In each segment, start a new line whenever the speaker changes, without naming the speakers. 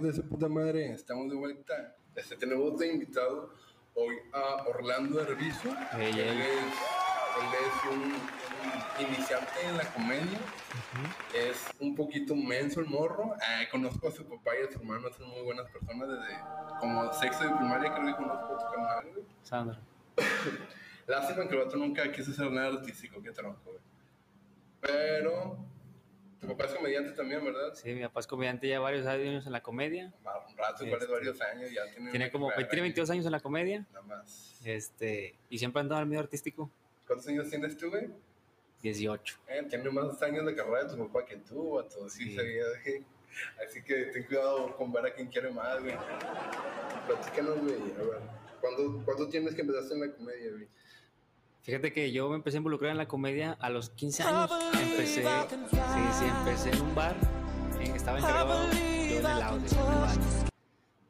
hijos de su puta madre? Estamos de vuelta. Este, tenemos de invitado hoy a Orlando Herbizo.
Ey,
él,
ey.
Es, él es un, un iniciante en la comedia. Es un poquito menso el morro. Ah, conozco a su papá y a su hermano, son muy buenas personas desde como sexto de primaria. Creo que conozco a tu canal.
Sandra.
Lástima que el vato nunca quiso ser nada artístico, qué tronco, güey. Pero, tu papá es comediante también, ¿verdad?
Sí, mi papá es comediante ya varios años en la comedia.
Un rato,
Este,
varios años, ya tiene.
Tiene como tiene 22 años en la comedia.
Nada más.
Este, y siempre ha andado al medio artístico.
¿Cuántos años tienes tú, güey?
18.
Eh, tiene más años de carrera de tu papá que tú, a todos. Sí,
Sí.
sabía, güey. Así que ten cuidado con ver a quien quiere más, güey. Platícanos, güey. A ver, ¿cuándo, ¿cuándo tienes que empezar en la comedia, güey?
Fíjate que yo me empecé a involucrar en la comedia a los 15 años. Empecé, sí, sí, empecé en un bar. Estaba encargado yo en el audio, en el bar,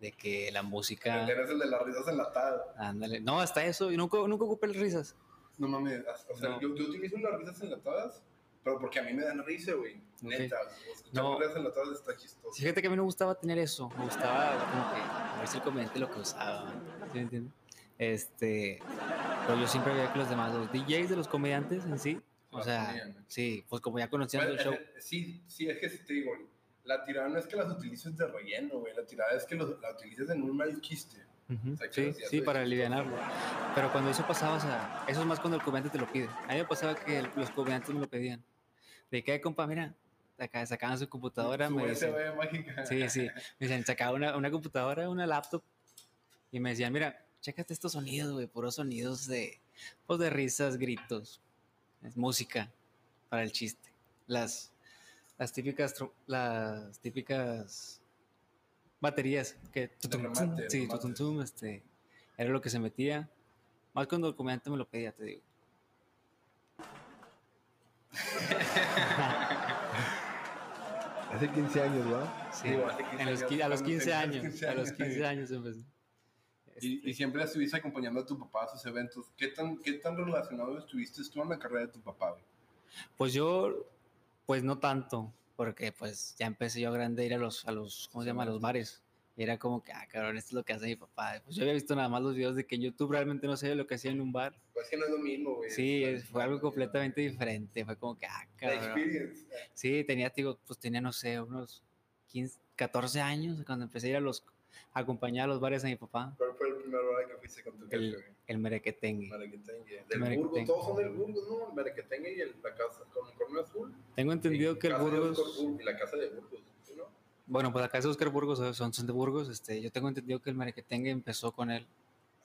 de que la música,
Eres el de las risas enlatadas.
ándale, no, hasta eso, yo nunca, nunca ocupé las risas.
No mames, o sea,
No.
yo, yo utilizo unas risas enlatadas, pero porque a mí me dan risa, güey. Neta, escuchar
No.
risas enlatadas está chistoso.
Fíjate que a mí no me gustaba tener eso, me gustaba como que a ver si el comediante lo que usaba, ¿sí me entiendes? Este, pero yo siempre veía que los demás, los DJs de los comediantes en sí, o sea, sí, pues como ya conocían el show,
eh, Sí, sí, es que sí te digo, la tirada no es que las utilices de relleno, güey. La tirada es que los- la utilices en un mal chiste.
Ujú,
o sea,
sí, sí, para alivianarlo. Pero cuando eso pasaba, o sea, eso es más cuando el comediante te lo pide. A mí me pasaba que el- los comediantes me lo pedían. De que, compa, mira, acá sacaban su computadora,
Su
me
USB mágica.
sí, sí, me decían, sacaba una, una computadora, una laptop, y me decían, mira, chécate estos sonidos, güey, puros sonidos de, pues de risas, gritos, es música para el chiste. Las, las típicas, las típicas baterías que tutum, tum,
remate,
sí,
remates.
tutum, tum, este, era lo que se metía. Más cuando el comediante me lo pedía, te digo.
Hace 15 años, ¿va?
Sí,
Digo, hace 15
en los
años,
qui- a los
cuando
15
tenías
años,
15
a los
años.
15 años empecé.
Y,
Este,
y siempre estuviste acompañando a tu papá a sus eventos. ¿Qué tan, ¿Qué tan relacionado estuviste tú en la carrera de tu papá, güey?
Pues yo, pues no tanto, porque pues ya empecé yo grande a ir a los, a los, ¿cómo se llama? A los bares. Y era como que, ah, cabrón, esto es lo que hace mi papá. Pues yo había visto nada más los videos de que en YouTube realmente no sabía lo que hacía en un bar.
Pues es que no es lo mismo, güey.
Sí,
Es-
fue algo completamente diferente. Fue como que, ah,
La
cabrón.
experience.
Sí, tenía, digo, pues tenía, no sé, unos 15, 14 años cuando empecé a ir a los, a acompañar a los bares a mi papá.
¿Cuál fue el primer hora que fuiste con tu jefe,
El, el merequetengue.
Merequetengue. Del
Merequetengue.
Burgos, todos son del Burgos, ¿no? El Merequetengue y el, la casa con el corno azul.
Tengo entendido que el
casa de
Burgos...
Oscar Bur- Y la casa de Burgos, ¿sí, ¿no?
Bueno, pues acá es Oscar Burgos, son, son de Burgos. Este, yo tengo entendido que el Merequetengue empezó con él.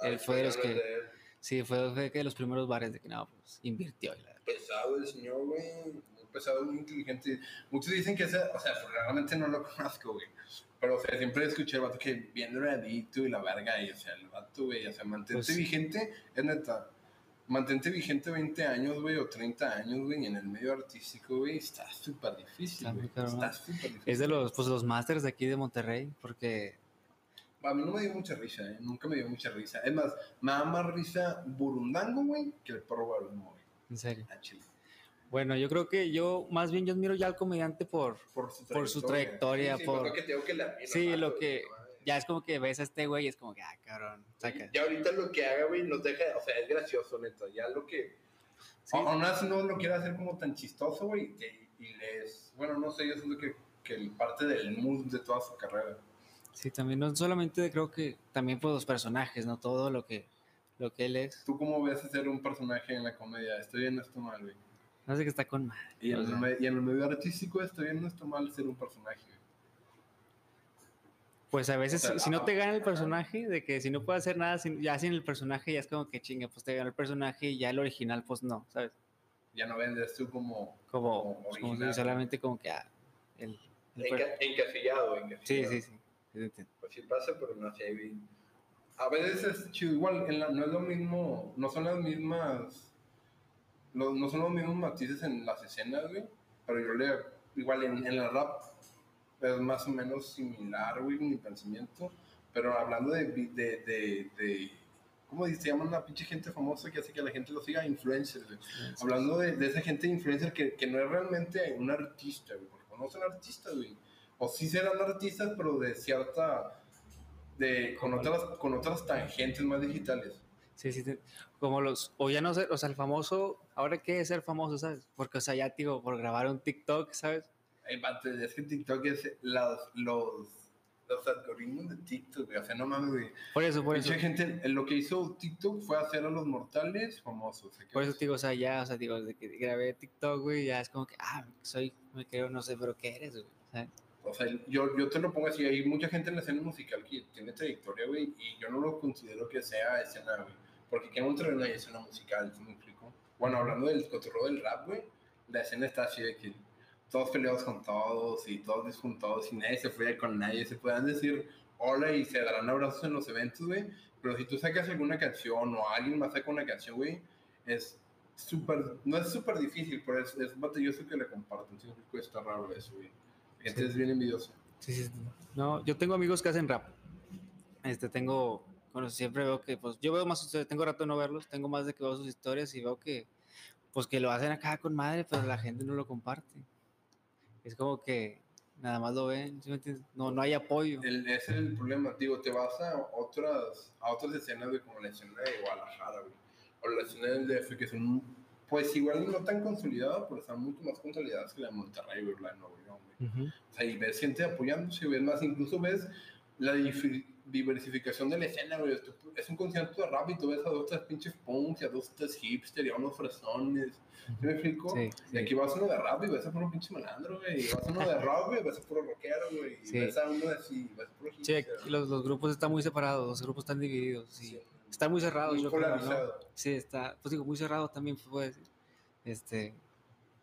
Él
Ah,
fue de los que-
de él.
Sí, fue, fue que de los primeros bares de que no, pues invirtió. la-
Pesado el señor, güey. Pesado, muy inteligente. Muchos dicen que ese, o sea, pues, realmente no lo conozco, güey. Pero, o sea, siempre escuché el vato que bien doradito y la verga. Y, o sea, el vato, güey, o sea, mantente
Pues-
vigente, es neta. Mantente vigente 20 años, güey, o 30 años, güey, en el medio artístico, güey, está súper difícil, güey. Está súper difícil.
Es de los, pues, los masters de aquí de Monterrey, porque
A mí no me dio mucha risa, ¿eh? Nunca me dio mucha risa. Es más, me da más risa Burundango, güey, que el perro Barumo, güey.
en serio.
A Chile.
Bueno, yo creo que yo, más bien, yo admiro ya al comediante por,
Por su
Por su trayectoria,
Sí, sí,
por-
pues lo que te digo que le admiro,
Sí,
mato,
lo que-
güey,
ya es como que ves a este güey y es como que, ah, cabrón, saca.
Ya ahorita lo que haga, güey, nos deja, o sea, es gracioso, neta. Ya lo que.
Sí.
Aún así no lo quiere hacer como tan chistoso, güey. Y, y les. Bueno, no sé, yo siento que, que el parte del mood de toda su carrera.
Sí, también, no solamente creo que también por los personajes, ¿no? Todo lo que, lo que él es.
¿Tú cómo ves hacer un personaje en la comedia? ¿Estoy bien o estoy mal, güey?
No sé que está con madre.
Y en,
o
el,
sea.
me- y en el medio artístico, ¿estoy bien o estoy mal ser un personaje?
Pues a veces,
O sea,
si no te gana el personaje, de que si no puede hacer nada, sin- ya sin el personaje, ya es como que chinga, pues te gana el personaje y ya el original, pues no, ¿sabes?
Ya no vendes tú como.
Como,
Como
pues, como solamente como que ah, el, el
enca- encasillado, encasillado.
Sí, sí, sí.
Pues sí pasa, pero no sé. A veces es chido, igual, en la- no es lo mismo, no son las mismas, no son los mismos matices en las escenas, güey, pero yo le, igual en, en la rap es más o menos similar, güey, mi pensamiento, pero hablando de, de, de, de, ¿Cómo se llama una pinche gente famosa que hace que la gente lo siga? Influencers, güey. Hablando de, de esa gente influencer que, que no es realmente un artista, güey. Porque no son artistas, güey. O sí serán artistas, pero de cierta. De, con, otras, con otras tangentes más digitales.
Sí, sí. Como los, o ya no sé, o sea, el famoso, ahora qué es ser famoso, ¿sabes? Porque, o sea, ya, digo, por grabar un TikTok, ¿sabes?
Es que TikTok es los, los, los algoritmos de TikTok. O sea, no mames, güey.
Por eso, por eso.
Mucha gente, eh, lo que hizo TikTok fue hacer a los mortales famosos. ¿sí?
Por eso digo, o sea, ya, o sea, digo, desde que grabé TikTok, güey, ya es como que, ah, soy, me creo, no sé, pero ¿qué eres, güey? ¿Sabes?
O sea, yo, yo te lo pongo así, hay mucha gente en la escena musical que tiene trayectoria, güey, y yo no lo considero que sea escena, güey. Porque en Monterrey no hay escena musical, ¿sí me explico? Bueno, hablando del cotorreo del rap, güey, la escena está así de que todos peleados con todos y todos disjuntados y nadie se fue con nadie, se puedan decir hola y se darán abrazos en los eventos, güey, pero si tú sacas alguna canción o alguien más saca una canción, güey, es súper, no es súper difícil, pero es, es batalloso que le compartan, ¿sí? Está raro eso, güey. Gente
Sí.
es bien envidiosa.
Sí, sí. No, yo tengo amigos que hacen rap. Este, tengo, bueno, siempre veo que, pues, yo veo más, historias, tengo rato de no verlos, tengo más de que veo sus historias y veo que, pues, que lo hacen acá con madre, pero la gente no lo comparte. Es como que nada más lo ven, ¿sí me entiendes? No, no hay apoyo.
El, ese es el problema, digo, te vas a otras, a otras escenas, güey, como la escena de Guadalajara, güey, o la escena del DF, que son, pues, igual no tan consolidadas, pero están mucho más consolidadas que la de Monterrey, güey, la de Nuevo León, güey.
Ujú.
O sea, y ves gente apoyándose, ves más, incluso ves la difi- diversificación de la escena, güey. Es un concierto de rap y tú ves a dos, tres pinches punks, y a dos, tres hipster, y a unos fresones. ¿Sí me explico?
Sí,
Y
sí.
aquí vas a uno de rap y ves a puro pinche malandro, güey. Y vas a uno de rock, güey, ves a puro rockero, güey. Y
Sí.
ves a uno así, ves a puro
Sí,
hipster.
aquí los, los grupos están muy separados, los grupos están divididos, sí.
Sí.
Están muy cerrados,
Muy
yo creo, ¿no?
polarizado.
Sí, está, pues digo, muy cerrado también, se puede decir. Este,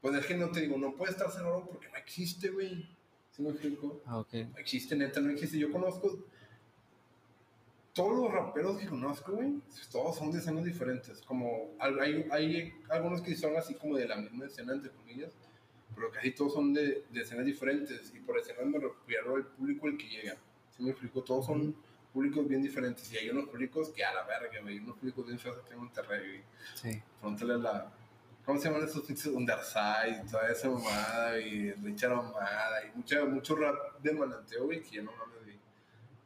Pues es que no te digo, no puede estar cerrado porque no existe, güey. ¿Sí me explico?
ah, ok.
No existe, neta, no existe. Yo conozco. Todos los raperos que conozco, güey, todos son de escenas diferentes. Como hay, hay algunos que son así como de la misma escena, entre comillas, pero casi todos son de, de escenas diferentes. Y por escenas me refiero al público al que llega. ¿Sí me explico? Todos son públicos bien diferentes. Y hay unos públicos que a la verga, güey. Unos públicos bien feos aquí en Monterrey, güey.
Sí.
Pregúntale a la. ¿Cómo se llaman esos pinches Underside y toda esa mamada y Richard Omada y mucha, mucho rap de malanteo, güey, que yo no mames.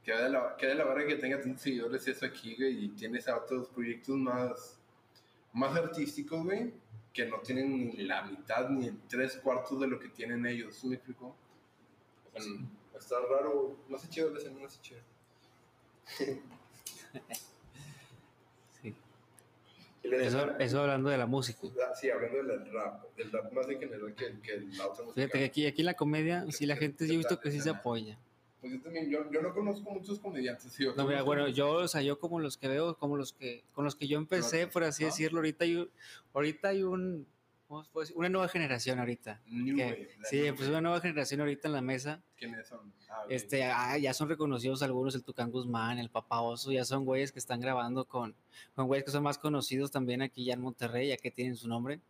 Que de la, que de la verga que tenga tantos seguidores eso aquí, güey, y tienes a otros proyectos más, más artísticos, güey, que no tienen ni la mitad ni el tres cuartos de lo que tienen ellos, ¿sí me explico? O sea, está raro, no sé chido escena, no sé chido.
sí. Eso, hablando de la música.
Ah, Sí, hablando del rap, del rap más en general que, que la otra música.
Fíjate que aquí, aquí la comedia, sí, la gente, yo he visto que sí se apoya.
Pues yo también, yo, yo no conozco muchos comediantes, sí. yo
No, mira, bueno, yo, o sea, yo como los que veo, como los que, con los que yo empecé, por así
Ajá.
decirlo, ahorita hay, ahorita hay un, ¿cómo puede? Una nueva generación ahorita.
New
que-
Wave,
sí,
New
pues una nueva generación ahorita en la mesa.
¿Quiénes son? Ah.
Este, ah, ya son reconocidos algunos, el Tucán Guzmán, el Papa Oso, ya son güeyes que están grabando con, con güeyes que son más conocidos también aquí ya en Monterrey, ya que tienen su nombre,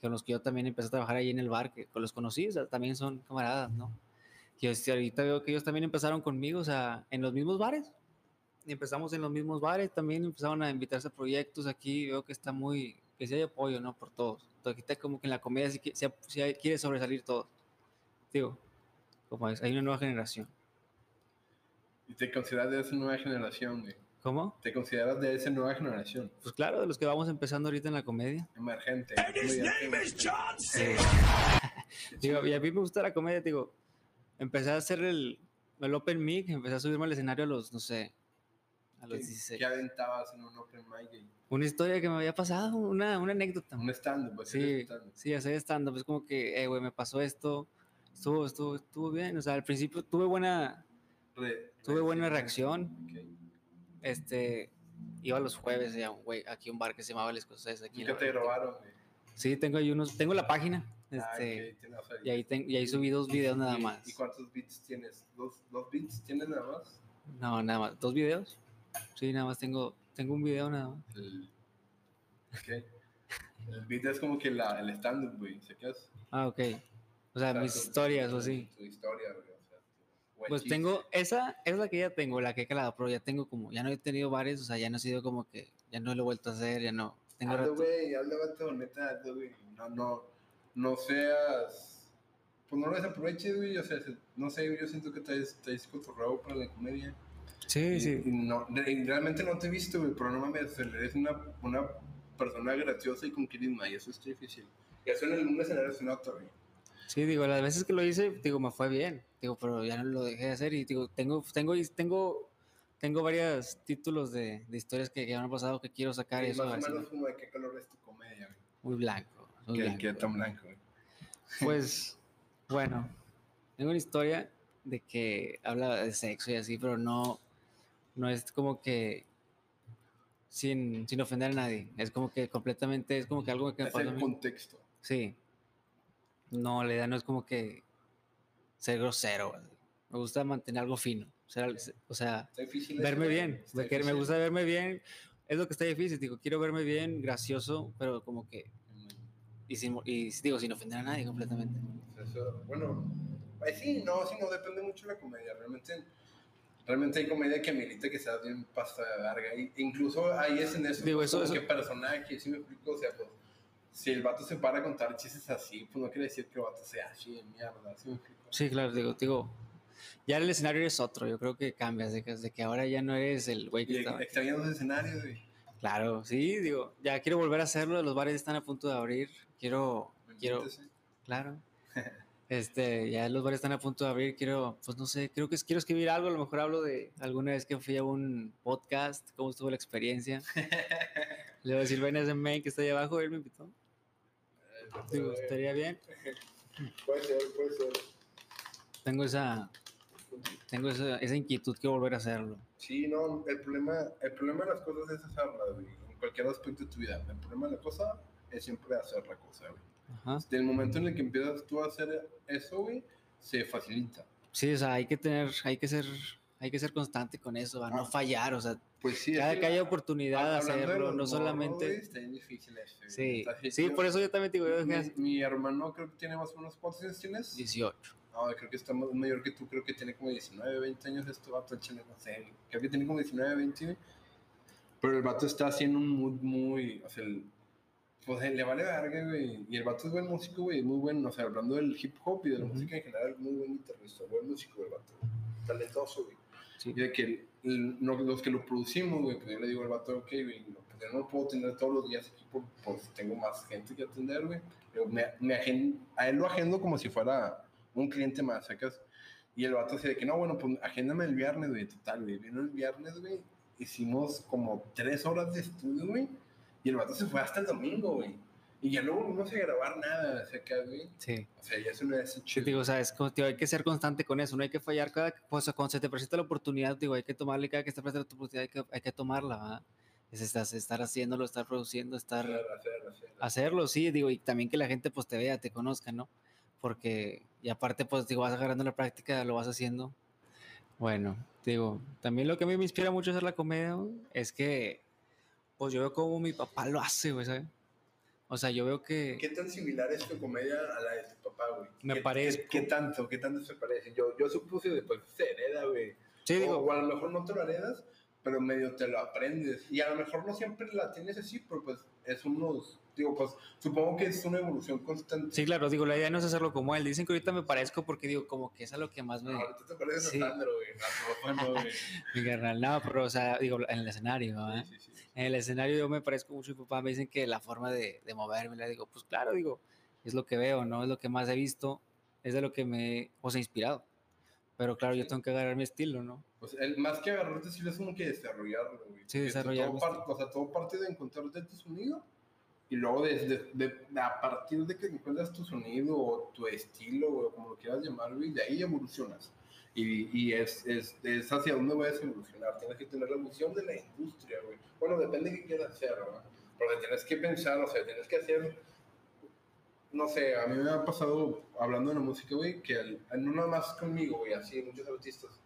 con los que yo también empecé a trabajar ahí en el bar, que con los sea, también son camaradas, ¿no? Y este, ahorita veo que ellos también empezaron conmigo, o sea, en los mismos bares. Y empezamos en los mismos bares, también empezaron a invitarse a proyectos aquí, veo que está muy, que sí hay apoyo, ¿no? Por todos. Entonces, ahorita como que en la comedia sí, sí- sí hay- quiere sobresalir todo. Digo, como es, hay una nueva generación.
Y te consideras de esa nueva generación, güey.
¿Cómo?
Te consideras de esa nueva generación.
Pues claro, de los que vamos empezando ahorita en la comedia.
Emergente. comediante.
Eh, digo, y a mí me gusta la comedia, digo, empecé a hacer el, el open mic, empecé a subirme al escenario a los, no sé, a los
¿Qué-
16.
¿Qué aventabas en un open mic?
Una historia que me había pasado, una, una anécdota.
Un stand-up, pues,
Sí,
stand-up.
sí, hacer stand-up, es como que, eh, güey, me pasó esto, estuvo, estuvo, estuvo bien, o sea, al principio tuve buena,
Re-
tuve buena
re-
reacción,
Ok.
este, iba los jueves, ya, güey, aquí un bar que se llamaba El Escocés, aquí
Nunca te grabaron, güey.
Sí, tengo ahí unos, tengo la página,
Ah,
este, y ahí, ten- y ahí subí dos videos nada
¿y-
más.
¿Y cuántos beats tienes? ¿Dos, dos beats tienes nada más?
No, nada más. ¿Dos videos? Sí, nada más tengo, tengo un video nada más.
El, ok. El beat es como que la, el stand-up, güey. ¿Se qué es?
Ah, ok. O sea,
O sea,
mis
tu-
historias o así.
Tu historia, güey. O sea, tu- buen
Pues
chiste.
tengo, esa es la que ya tengo, la que he calado, pero ya tengo como, ya no he tenido varios, o sea, ya no he sido como que, ya no lo he vuelto a hacer, ya no. Tengo
Hazlo, güey, hazlo, vato, neta, hazlo, güey. No, no, no seas... Pues no lo desaproveches, güey, o sea, se- no sé, yo siento que traes, traes cotorreo para la comedia.
Sí,
Y-
sí.
y no, realmente no te he visto, güey, pero no mames, eres una, una persona graciosa y con carisma, y eso es difícil. Y eso en el mundo escenario se nota, güey.
Sí, digo, las veces que lo hice, digo, me fue bien, digo, pero ya no lo dejé de hacer y digo, tengo, tengo, tengo, tengo varios títulos de, de historias que, que han pasado que quiero sacar y
Y
eso,
más o menos
me-
como de qué color es tu comedia, güey.
muy blanco,
Que,
blanco.
que tan blanco.
Pues, bueno, tengo una historia de que habla de sexo y así, pero no, no es como que sin, sin ofender a nadie. Es como que completamente, es como que algo que me
Es
pasó
el contexto.
Sí. No, la idea no es como que ser grosero. Me gusta mantener algo fino. O sea, o sea, verme bien. Me, me gusta verme bien. Es lo que está difícil. Digo, quiero verme bien, gracioso, pero como que. Y, sin, y digo, sin ofender a nadie completamente.
Eso, bueno, pues sí, no, sí, no, depende mucho de la comedia. Realmente, realmente hay comedia que amerita que sea bien pasta de larga. Y, incluso ahí es en eso,
Digo, eso- eso-
que personaje, si me explico, o sea, pues, si el vato se para a contar chistes así, pues no quiere decir que el vato sea así de mierda, ¿sí me explico?
Sí, claro, digo, digo. Ya el escenario es otro. Yo creo que cambias. De que, de que ahora ya no eres el güey que
Y
estaba.
extrañando los escenarios, güey.
Claro, sí, digo, ya quiero volver a hacerlo. Los bares están a punto de abrir. Quiero. Quiero.
Entonces,
Claro. Este, ya los bares están a punto de abrir. Quiero, pues no sé, creo que quiero escribir algo. A lo mejor hablo de alguna vez que fui a un podcast, cómo estuvo la experiencia. Le voy a decir, ven a ese main que está ahí abajo, él me invitó. Digo, estaría bien.
Puede ser, puede ser.
Tengo esa, tengo esa, esa inquietud, quiero volver a hacerlo.
Sí, no, el problema, el problema de las cosas es hacerlas, güey. En cualquier aspecto de tu vida. El problema de la cosa es siempre hacer la cosa, güey.
Ajá.
Desde el momento en el que empiezas tú a hacer eso, güey, se facilita.
Sí, o sea, hay que tener, hay que ser, hay que ser constante con eso, a no
Ah.
fallar, o sea,
Pues sí,
cada
es
que haya oportunidad de hacerlo, no solamente.
está difícil eso.
Sí, sí, por eso yo también te digo, yo
Mi, mi hermano creo que tiene más o menos, ¿cuántos años tienes?
18.
No, creo que está más mayor que tú, creo que tiene como 19, 20 años este vato, chile, no sé, creo que tiene como 19, 20, güey. Pero el vato está haciendo un mood muy, o sea, el- pues le vale verga, güey. Y el vato es buen músico, güey, muy buen, o sea, hablando del hip hop y de la
Ujú.
música en general, muy buen guitarrista, buen músico, el vato. Talentoso, güey.
Sí.
Y de que el- el- los que lo producimos, güey, pues yo le digo al vato, ok, güey, no, pues no puedo tener todos los días aquí si tengo más gente que atender, güey. Me, me agen- a él lo agendo como si fuera un cliente más, ¿sacas? Y el vato así de que, no, bueno, pues agéndame el viernes, güey, total, güey. Vino el viernes, güey, hicimos como tres horas de estudio, güey, y el vato se fue hasta el domingo, güey. Y ya luego no sé grabar nada, ¿sacas, güey?
Sí.
O sea, ya eso no es
Sí, digo, o sea, es como, tío, hay que ser constante con eso, no hay que fallar cada, pues cuando se te presenta la oportunidad, digo, hay que tomarle cada que se presenta la oportunidad, hay que, hay que tomarla, ¿verdad? Es estar, estar haciéndolo, estar produciendo, estar,
Hacer, hacer, hacer.
hacerlo, sí, digo, y también que la gente pues te vea, te conozca, ¿no? Porque, y aparte, pues, digo, vas agarrando la práctica, lo vas haciendo. Bueno, digo, también lo que a mí me inspira mucho hacer la comedia güey, es que, pues yo veo como mi papá lo hace, güey, ¿sabes? O sea, yo veo que...
¿Qué tan similar es tu comedia a la de tu papá, güey?
Me
¿Qué-
parezco.
¿Qué, qué tanto? ¿Qué tanto se parece? Yo, yo supuse después se hereda, güey.
Sí,
o,
digo,
o a lo mejor no te lo heredas, pero medio te lo aprendes. Y a lo mejor no siempre la tienes así, pero pues es unos... Digo, pues supongo que es una evolución constante.
Sí, claro, digo, la idea no es hacerlo como él. Dicen que ahorita me parezco porque digo, como que es a lo que más me.
Ahorita te pareces
Sí.
a Sandro, güey. No, güey.
Mi carnal, no, pero, o sea, digo, en el escenario, ¿verdad?
Sí, sí.
En el escenario yo me parezco mucho mi papá. Me dicen que la forma de, de moverme, le digo, pues claro, digo, es lo que veo, ¿no? Es lo que más he visto, es de lo que me pues, he inspirado. Pero claro, yo tengo que agarrar mi estilo, ¿no?
Pues el, más que agarrarte, sí es como que desarrollarlo, güey.
Sí,
Porque
desarrollar
Todo, parte, o sea, todo parte de encontrarte tu sonido y luego desde de, a partir de que encuentras tu sonido o tu estilo, o como lo quieras llamar, güey, de ahí evolucionas. Y, y es, es, es hacia dónde vas a evolucionar. Tienes que tener la visión de la industria, güey. Bueno, depende de qué quieras hacer, ¿no? Porque tienes que pensar, o sea, tienes que hacer no sé, a mí me ha pasado hablando de la música, güey, que el- no nada más conmigo, güey, así muchos artistas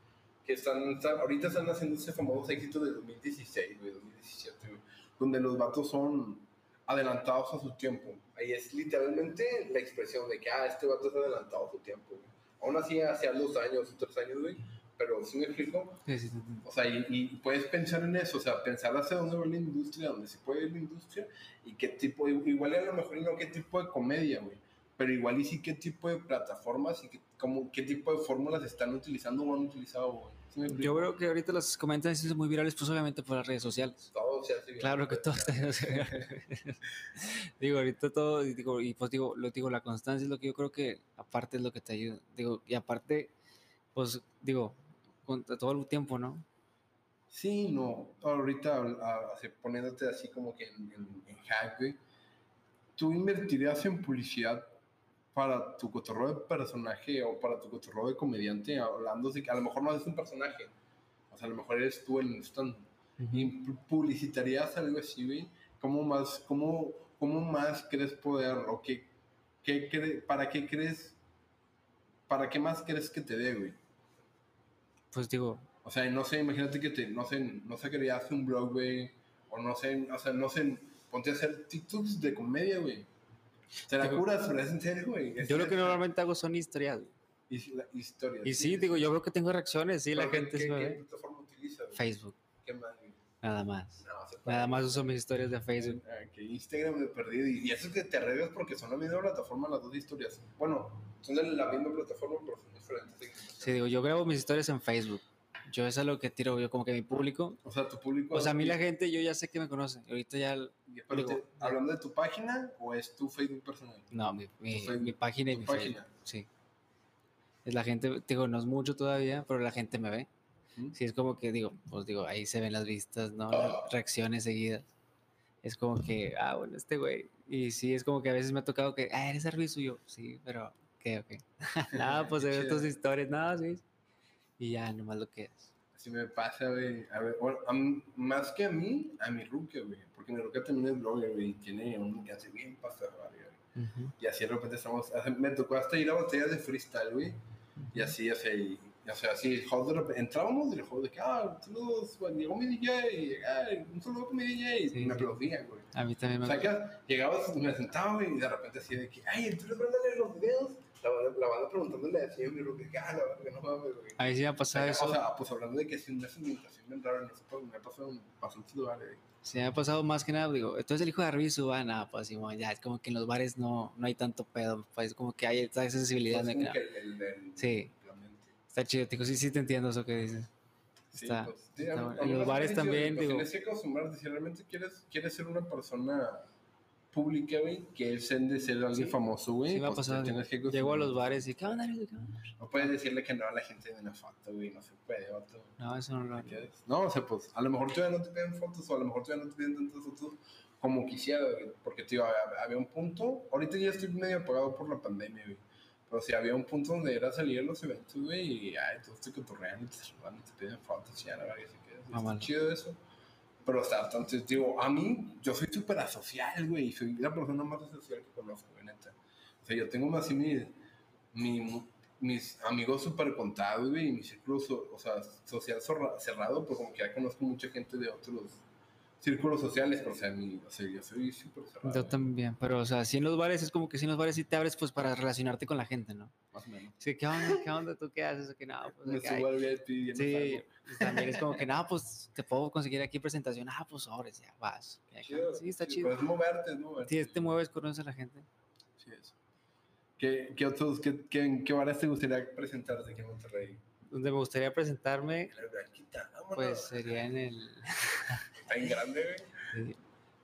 que están, están- ahorita están haciendo ese famoso éxito de 2016, güey, 2017, güey, donde los vatos son adelantados a su tiempo. Ahí es literalmente la expresión de que, ah, este vato es adelantado a su tiempo, güey. Aún así, hace dos años, tres años, güey. Pero sí me explico.
Sí, sí, entiendo.
O sea, y, y puedes pensar en eso, o sea, pensar hacia dónde va la industria, dónde se puede ir la industria y qué tipo, igual a lo mejor y no qué tipo de comedia, güey, pero igual y sí qué tipo de plataformas y qué, como, qué tipo de fórmulas están utilizando o han utilizado. ¿Sí?
Yo creo que ahorita los comentarios son muy virales, pues obviamente por las redes sociales.
Todo se hace bien.
Claro que todo está Digo, ahorita todo, y digo, y pues digo, lo digo, la constancia es lo que yo creo que aparte es lo que te ayuda. Digo, y aparte, pues digo, con todo el tiempo, ¿no?
Sí, no. Ahorita a- poniéndote así como que en, en, en hack. ¿Tú invertirías en publicidad para tu cotorreo de personaje o para tu cotorreo de comediante? Hablando de que a lo mejor no es un personaje. O sea, a lo mejor eres tú el stand. ¿Y pu- publicitarías algo así, güey? ¿Cómo más, cómo, cómo más crees poder o qué, qué cre- para qué crees, para qué más crees que te dé, güey?
Pues digo,
O sea, no sé, imagínate que te, no sé, no sé, querías un blog, güey, o no sé, o sea, no sé, ponte a hacer TikToks de comedia, güey. Te la curas, güey.
Yo lo que normalmente hago son historias. güey. Y sí, digo, yo veo que tengo reacciones, sí, la
Pero ¿qué-
gente
¿qué,
sí me
¿Qué plataforma utilizas? güey?
Facebook,
¿Qué más, güey?
nada más.
Se.
Nada más uso mis historias de Facebook.
Ah, que Instagram de perdido. Y, eso es que te arriesgas porque son la misma plataforma las dos historias. Bueno, son de la misma plataforma, pero son diferentes.
Sí, digo, yo grabo mis historias en Facebook. Yo eso es lo que tiro, yo como que mi público.
O sea, tu público.
O sea, a mí la gente, yo ya sé que me conoce. Ahorita ya,
Pero
digo,
te- ¿Hablando de tu página o es tu Facebook personal?
no, mi, mi,
Facebook,
mi página y mi
página.
Facebook. Sí. Es la gente, digo, no es mucho todavía, pero la gente me ve.
¿Mm?
Sí, es como que digo, pues digo, ahí se ven las vistas, ¿no? Las reacciones seguidas. Es como que, ah, bueno, este güey. Y sí, es como que a veces me ha tocado que, ah, eres servicio yo. Sí, pero, ¿qué, ok? Nada, pues se ven tus historias, nada, sí. Y ya, nomás lo que es.
Así me pasa, güey. A ver, bueno, a más que a mí, a mi ruque, güey. Porque mi ruque también es blogger, güey. y Tiene un que hace bien pasar, güey. Y así de repente estamos. Me tocó hasta ir a batallas de freestyle, güey. Y así, o sea, y, y, o sea, así, el de repente, entrábamos y el juego de que, ah, saludos, llegó mi DJ, y, ah, un saludo con mi DJ, y
Sí,
me
sí.
aplaudían, güey.
A mí también
O
me
sea, que llegabas, me sentaba, güey, y de repente así de que, ay, ¿tú Brandon en los videos? La, banda- preguntándole a mi ruque, que, ah, la verdad, no mames, güey.
Ahí sí ha pasado
O
eso.
sea, pues hablando de que si una segmentación bien rara, no sé, pues, me ha pasado en bastantes lugares. güey.
Sí, me ha pasado más que nada, digo, entonces el hijo de Arbizu, ah, nada, pues Simón, ya, es como que en los bares no, no hay tanto pedo, pues como que hay esa sensibilidad.
Es
de que,
el, el, el-
Sí. Está chido, digo, sí, sí te entiendo eso que dices.
Sí,
Está-
pues, sí,
está En los bares también, digo-
Tienes que acostumbrarte, si realmente quieres, quieres ser una persona pública, güey, que es de ser alguien
Sí.
famoso, güey.
Sí ha
pues,
pasado.
tienes que
Llego a los bares y, ¿qué? ¿Qué onda?"
No puedes decirle que no a la gente de una foto, güey, no se puede, vato.
No, eso no lo
¿Me entiendes? No, o sea, pues a lo mejor todavía no te piden fotos o a lo mejor todavía no te piden tantas fotos como quisiera, güey, porque, tío, había, había un punto, ahorita ya estoy medio apagado por la pandemia, güey, pero sí había un punto donde era salir a los eventos, güey, y ay, todos te cotorrean y te saludan y te piden fotos y ya la verdad que se queda. Está chido eso. Pero hasta entonces, digo, a mí, yo soy súper asocial, güey, y soy la persona más social que conozco, güey, neta. O sea, yo tengo más así mi, mi, mis amigos súper contados, güey, y mi círculo, so- o sea, social cerrado, pues como que ya conozco mucha gente de otros círculos sociales, pero o sea, mi, o sea yo soy súper cerrado.
Yo también, pero o sea, sí en los bares es como que sí en los bares sí te abres pues para relacionarte con la gente, ¿no?
Más o menos.
Sí, ¿qué onda? ¿Qué onda? ¿Tú qué haces? ¿Qué no? Pues,
Me subo al VIP y
Sí, y también es como que, nada, pues te puedo conseguir aquí presentación. Ah, pues sobres, ya vas.
Chido,
sí, está
sí,
chido.
Pero es moverte, es moverte.
Si te mueves, conoces a la gente.
Sí, eso. ¿Qué, qué otros, qué, qué, en qué bares te gustaría presentarte aquí en Monterrey?
Donde me gustaría presentarme, pues sería en el.
Está grande, güey.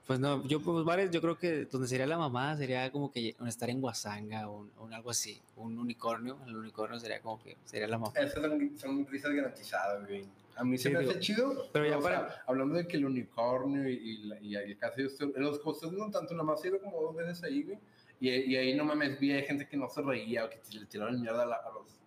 Pues no, yo pues bares, yo creo que donde sería la mamá sería como que estar en Guasanga o algo así, un unicornio, el unicornio sería como que sería la mamá.
Esas son, son risas garantizadas, güey. A mí se
Sí,
me
digo,
hace chido.
pero ya para-
sea, hablando de que el unicornio y, y, y usted, los costos no tanto, nada más ido como dos veces ahí, güey. Y, y ahí no mames, vi a gente que no se reía o que le tiraron mierda a, la- a los,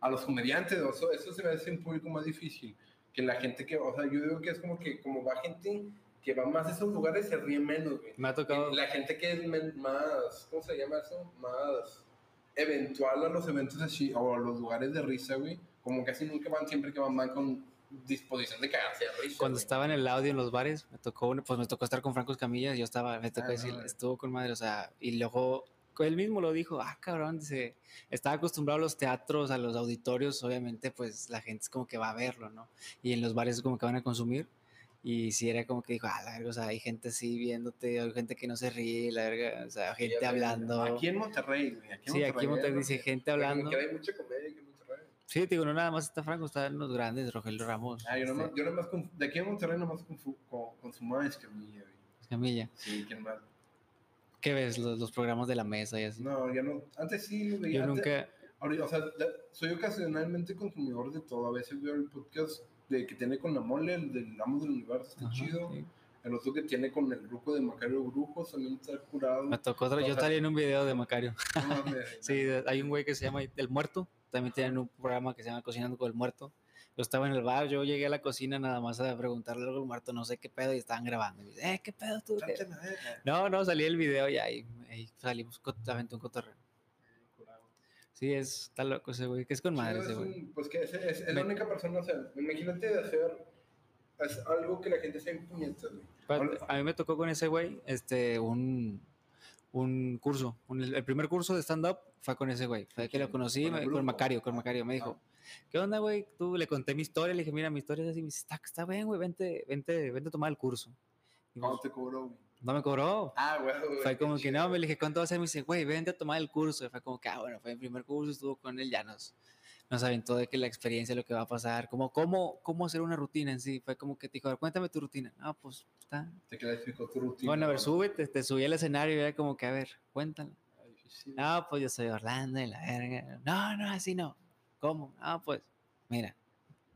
a los comediantes. Eso, eso se me hace un público más difícil. Que la gente que, o sea, yo digo que es como que como va gente que va más a esos lugares se ríe menos, güey.
Me ha tocado.
Y La gente que es más, ¿cómo se llama eso? Más eventual a los eventos así, o a los lugares de risa, güey. Como casi nunca van, siempre que van, van con disposición de cagarse de risa.
Cuando
güey.
estaba en el audio en los bares, me tocó, pues me tocó estar con Franco Escamilla, yo estaba, me tocó
Ah,
decir,
no.
estuvo con madre, o sea, y luego él mismo lo dijo, ah, cabrón, dice, estaba acostumbrado a los teatros, a los auditorios, obviamente, pues la gente es como que va a verlo, ¿no? Y en los bares es como que van a consumir. Y si era como que dijo, ah, la verga, o sea, hay gente así viéndote, hay gente que no se ríe, la verga, o sea, gente hablando.
Aquí en Monterrey, güey. Aquí en
Sí, aquí en Monterrey
¿no?
dice gente hablando.
Que hay mucha comedia aquí en Monterrey.
Sí, te digo, no nada más está Franco, están los grandes, Rogelio Ramos,
Ah, yo
este,
nomás, yo nomás con- de aquí en Monterrey nomás confu- co- consumaba escamilla, güey.
Camilla.
Sí, ¿quién más?
¿Qué ves? Los, los programas de la mesa y así.
No, ya no. Antes sí lo veía.
Yo nunca,
ahorita, o sea, soy ocasionalmente consumidor de todo. A veces veo el podcast de, que tiene con la mole, el del Amos del Universo, está
Ajá,
chido.
sí.
El otro que tiene con el grupo de Macario Brujos también está curado.
me tocó otra, yo salí en un video de Macario.
no
Sí, hay un güey que se llama El Muerto. También tienen un programa que se llama Cocinando con el Muerto. Yo estaba en el bar, yo llegué a la cocina nada más a preguntarle algo al muerto, no sé qué pedo, y estaban grabando. Y me dice, eh, ¿qué pedo tú? qué?" No, no, salí del video y ahí, ahí salimos, aventé un cotorreo. Sí, es, está loco ese güey, que es con madre
Sí,
ese
es
güey.
Pues que es, es, es
Me-
la única persona, o sea, imagínate de hacer es algo que la gente se puñetas, güey.
A mí me tocó con ese güey, este, un, un curso. un- el primer curso de stand-up fue con ese güey. Fue que lo
¿Con
conocí
el
me- con Macario, con Macario. Me dijo, ¿qué onda, güey? Tú le conté mi historia, le dije, mira, mi historia es así. Me dice, está, está bien, güey, vente, vente, vente a tomar el curso. Y
¿Cuánto
pues,
te cobró, güey?
no me cobró.
Ah, güey, güey.
Fue como que
chido.
no, me le dije, ¿cuánto va a ser? Me dice, güey, vente a tomar el curso. Y fue como que, ah, bueno, fue el primer curso, estuvo con él, ya nos, nos aventó de que la experiencia, lo que va a pasar, como cómo, cómo hacer una rutina en sí. Fue como que te dijo, a ver, cuéntame tu rutina. Ah, pues, está.
Te clasificó tu rutina.
Bueno, a ver,
¿no?
súbete, te subí al escenario y era como que, a ver, cuéntalo.
Ay, sí.
No, pues yo soy Orlando y la verga. No, no, así no. ¿Cómo? Ah, pues, mira,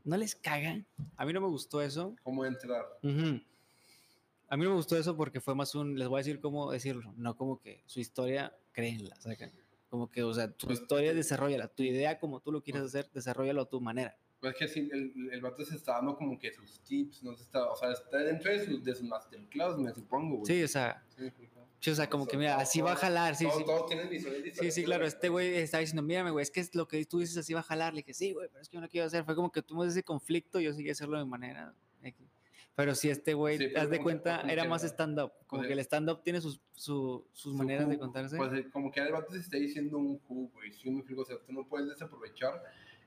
¿no les cagan? A mí no me gustó eso.
¿Cómo entrar?
A mí no me gustó eso porque fue más un, les voy a decir cómo decirlo, no como que su historia, créenla, sacan. Como que, o sea, tu
Pues,
historia, desarrollala, tu idea como tú lo quieres hacer, desarrollalo a tu manera.
Pues que sí, el, el vato se está dando como que sus tips, no se está, o sea, está dentro de su, de masterclass, me supongo, güey.
Sí, o sea,
Sí,
sí, o sea, como que mira, así va a jalar, sí,
todos,
sí.
todos tienen visiones
Sí,
diferentes.
sí, claro, este güey estaba diciendo, mírame, güey, es que es lo que tú dices así va a jalar. Le dije, sí, güey, pero es que yo no quiero hacer. Fue como que tuvimos ese conflicto, yo seguí hacerlo de manera. Pero si este güey,
Sí,
haz de cuenta,
como
era
que
más stand-up. Como
pues,
que el stand-up tiene sus, su- sus maneras de contarse.
Pues eh, como que el se está diciendo un hook, güey. Sí, me explico. O sea, tú no puedes desaprovechar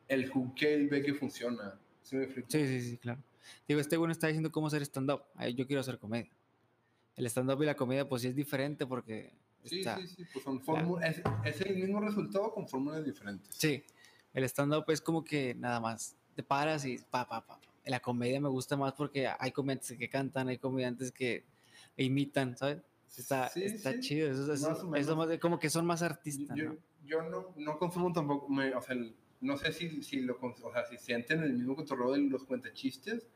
el hook que él ve que funciona. Sí, me explico.
Sí, sí, sí, claro. Digo, este güey no está diciendo cómo hacer stand-up. Yo quiero hacer comedia. El stand-up y la comedia, pues sí es diferente porque
Sí,
está...
sí, sí. Pues son fórmulas. Es, es el mismo resultado con fórmulas diferentes.
Sí, el stand-up es como que nada más te paras y pa, pa, pa. La comedia me gusta más porque hay comediantes que cantan, hay comediantes que imitan, ¿sabes? Está,
Sí,
está
sí,
chido, eso, es-
más
eso más como que son más artistas,
Yo,
¿no?
yo no, no consumo tampoco, me- o sea, no sé si, si lo, o sea, si sienten el mismo cotorreo de los cuentachistes,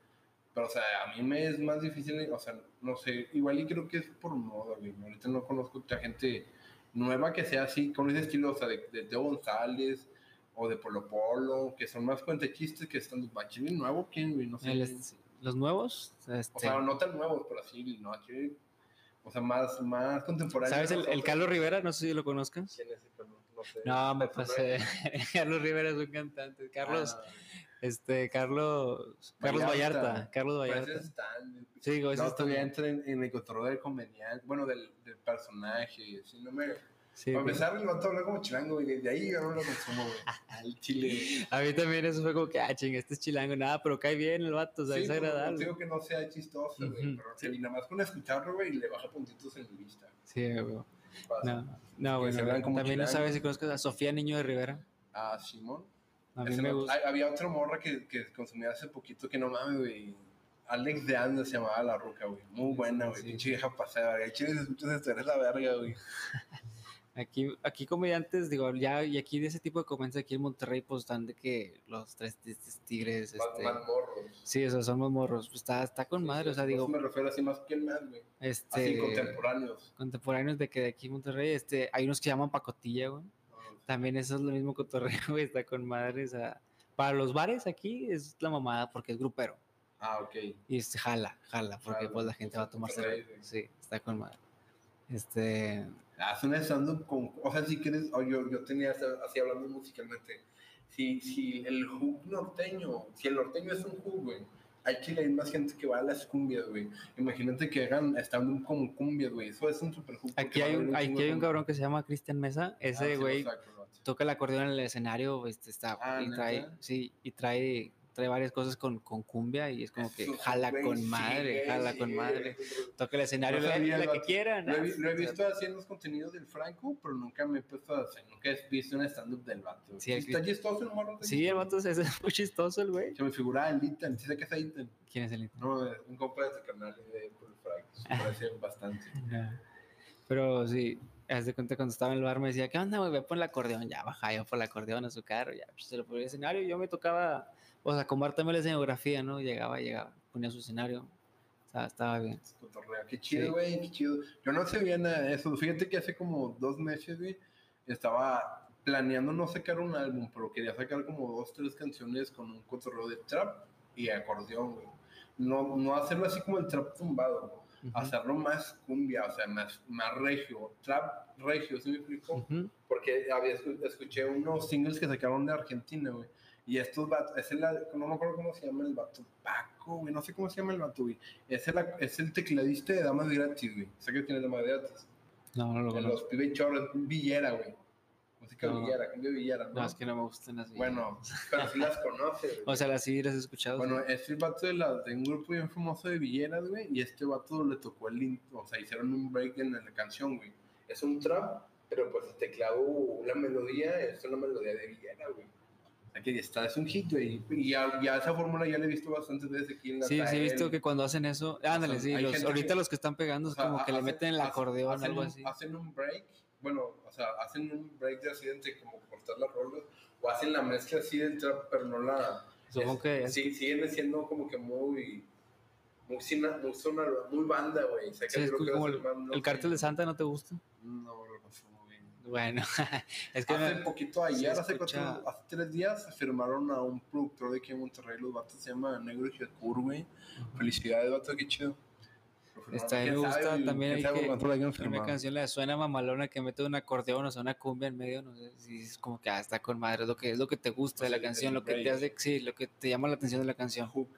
pero, o sea, a mí me es más difícil, o sea, no sé, igual y creo que es por moda, güey, ahorita no conozco mucha gente nueva que sea así, con ese estilo, o sea, de, de Teo González, o de Polo Polo, que son más cuentachistes que están, ¿Bachiller nuevo? ¿Quién, güey? No sé.
El los nuevos, este,
o sea, no tan nuevos, pero así, no, aquí, o sea, más, más contemporáneos.
¿sabes? El. Carlos Rivera, no sé si lo conozcas.
¿Quién es el Carlos? No sé.
No, me pasé. Carlos Rivera es un cantante. Carlos,
Ah,
este, Carlos, Carlos
Vallarta.
Vallarta. Carlos
Pues
Vallarta.
ese stand,
Sí, digo, ese
no, todavía entra en, en el cotorreo del comediante, bueno, del, del personaje, si no me...
Sí,
Para
güey.
empezar, el vato habla como chilango, y desde ahí yo no lo consumo, güey. Al chile.
A mí también eso fue como que, ah, ching, este es chilango, nada, pero cae bien el vato, o sea,
sí,
es
pues,
agradable.
digo que no sea chistoso, güey,
Ujú,
pero
sí.
que nada más con escucharlo, güey, le baja puntitos en mi vista.
Sí, güey. No, no, bueno, también no
chilangos.
sabes si conozcas a Sofía Niño de Rivera.
Ah, Simón.
A mí
Ese
me
vato-
gusta.
hay- había otra morra que, que consumí hace poquito que no mames, güey. Alex de Anda se llamaba La Roca, güey. Muy buena, güey.
Sí.
Pinche vieja pasada, güey. Chile, escuchas eres la verga, güey.
Aquí, aquí comediantes, digo, ya, y aquí de ese tipo de comediantes aquí en Monterrey, pues están de que los tres tigres,
Más,
este.
más morros.
Sí, sea, son más morros. Pues está, está con madre, o sea, digo,
me refiero así más que más, güey.
este.
Así, contemporáneos.
contemporáneos de que de aquí en Monterrey, este, hay unos que llaman pacotilla, güey. También eso es lo mismo cotorreo, está con madre, o sea, para los bares aquí es la mamada porque es grupero.
Ah, ok.
Y este, jala, jala, porque pues la gente
pues,
va a tomar cerveza. Sí, está con madre. Este,
Haz un stand-up con. O sea, si quieres. o yo, yo tenía así hablando musicalmente. Si, si el hook norteño. Si el norteño es un hook, güey. hay que ir más gente que va a las cumbias, güey. Imagínate que hagan estando como cumbias, güey. Eso es un super jugo.
Aquí hay un, aquí hay un cabrón que se llama Cristian Mesa. Ese güey toca el acordeón en el escenario, este, está,
Ah,
y trae,
¿neta?
sí, y trae, trae varias cosas con, con cumbia y es como que jala
güey,
con
sí,
madre,
güey,
jala
sí,
con madre. Toca el escenario
No
la, la que
vato.
quiera,
Lo he,
¿no?
lo he visto haciendo los contenidos del Franco, pero nunca me he puesto a hacer, nunca he visto un stand-up del vato.
Sí, el
está chistoso el morro.
Sí, el vato es, es muy chistoso el güey.
Se me figuraba el Ethan, ¿sí sé qué es Ethan?
¿Quién es el Ethan?
No, un compa de tu canal de el Franco, se parece bastante.
Pero sí, haz de cuenta cuando estaba en el bar me decía, ¿qué onda, güey? Por el acordeón. Ya bajaba yo por el acordeón a su carro, ya pues, se lo ponía el escenario. Yo me tocaba, o sea, como también la escenografía, ¿no? Llegaba, llegaba, ponía su escenario. Estaba, estaba bien.
Qué chido,
Sí.
güey, qué chido. Yo no sabía nada de eso. Fíjate que hace como dos meses, güey, estaba planeando no sacar un álbum, pero quería sacar como dos, tres canciones con un cotorreo de trap y acordeón, güey. No, no hacerlo así como el trap tumbado,
Ujú.
hacerlo más cumbia, o sea, más, más regio, trap regio, ¿sí me explico?
Ujú.
Porque había escu- escuché unos singles que sacaron de Argentina, güey. Y estos vatos, es el, no me acuerdo cómo se llama el vato, Paco, güey, no sé cómo se llama el vato, güey. Es el, es el tecladista de Damas Gratis, güey. Sé que tiene Damas Gratis.
No, no lo
De
conozco.
los pibes chorros, Villera, güey. Música
No.
Villera, cumbia Villera, ¿no?
No, es que no me gustan así.
Bueno, pero sí las conoces.
O sea, las sí las he escuchado.
Bueno,
sí.
este vato de, la, de un grupo bien famoso de Villeras, güey, y este vato le tocó el o sea, hicieron un break en la canción, güey. Es un trap, pero pues el teclado, la melodía, es una melodía de Villera, güey. O sea, que está, es un hit, güey. Y ya, ya esa fórmula ya la he visto bastantes veces aquí en la
Sí, sí, he visto que cuando hacen eso, ándale,
sea,
sí, los, ahorita
que-
los que están pegando
O
es
sea,
como que le
hacen-
meten el acordeón,
hacen
algo así.
Hacen un break, bueno, o sea, hacen un break de así de como cortar las rolas, o hacen la mezcla así del trap, pero no la...
Supongo
es-
que
Sí, siguen siendo como que muy... Muy, cina- muy, muy banda, güey. O sea,
Sí, es
creo que
como el, el cartel de Santa no te gusta.
No, sé muy bien.
Bueno, es que
Hace
me-
poquito ayer, hace, cuatro, hace tres días, firmaron a un productor de aquí en Monterrey, los vatos se llama Negro y güey. Felicidades, vato, qué chido.
Está, me
¿Quién
gusta también el que
hayan
una canción la suena mamalona que mete un acordeón o sea una cumbia en medio, no sé si es como que ah, está con madre, es lo que es lo que te gusta
O
de la canción, lo que te hace, sí, lo que te llama la atención de la canción.
Hook.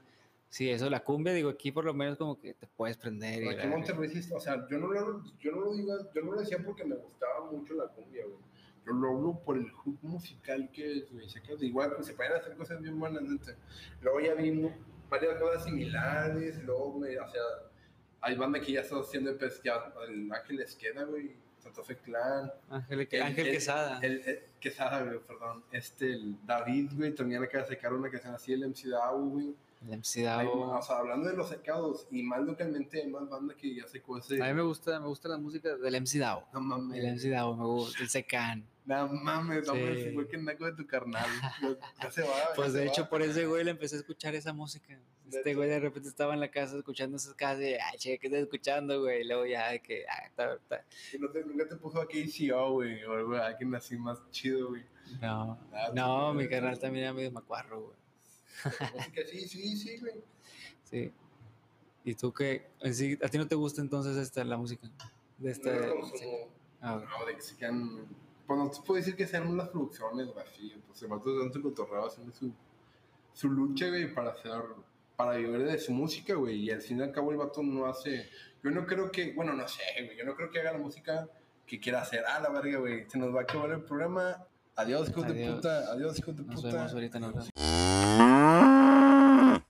Sí, eso, la cumbia, digo, aquí por lo menos como que te puedes prender.
Aquí Monterrey o sea, yo no, lo, yo no lo digo, yo no lo decía porque me gustaba mucho la cumbia, güey. Yo lo hablo por el hook musical que es, güey. Que igual pues, se pueden hacer cosas bien buenas, neta. Luego ya vimos varias cosas similares, luego, me, o sea, hay banda que ya está haciendo, pues, ya, el Ángeles queda, güey, Santa Fe Clan.
Ángel,
El-
Ángel
el-
Quesada.
El, el- Quesada, güey, perdón. Este, el David, güey, también acaba de sacar una canción así, el MC Dao, güey.
El MC
Hay-
Davo.
O sea, hablando de los secados, y más localmente hay más banda que ya sacó ese...
A mí me gusta, me gusta la música del MC Davo.
No mames.
El MC Davo me gusta, el Secan.
No mames, no
Sí.
igual que el naco de tu carnal. Ya, se va.
Pues de
va.
hecho, por ese güey le empecé a escuchar esa música. Este güey de repente estaba en la casa escuchando esas casas y, ay, che, ¿qué estás escuchando, güey? Y luego ya de que, ah, está, está.
Y no te, nunca te puso a KCO, güey, o algo, alguien así más chido, güey.
No,
Ah,
no, mi carnal también era medio macuarro, güey.
Música, sí, sí, sí, güey.
Sí. ¿Y tú qué? Sí, ¿A ti no te gusta entonces esta, la música? De este...
No lo consumo.
Ah.
No, de que se quedan. Pues no te puedo decir que sean unas producciones, güey, así. Va todo tanto cotorreo haciendo su, su lucha, güey, para hacer. Para vivir de su música, güey. Y al fin y al cabo el vato no hace. Yo no creo que. Bueno, no sé, güey. Yo no creo que haga la música que quiera hacer. Ah, la verga, güey. Se nos va a acabar el programa. Adiós, hijos de puta. Adiós, hijos de
Nos
puta.
vemos ahorita en otra.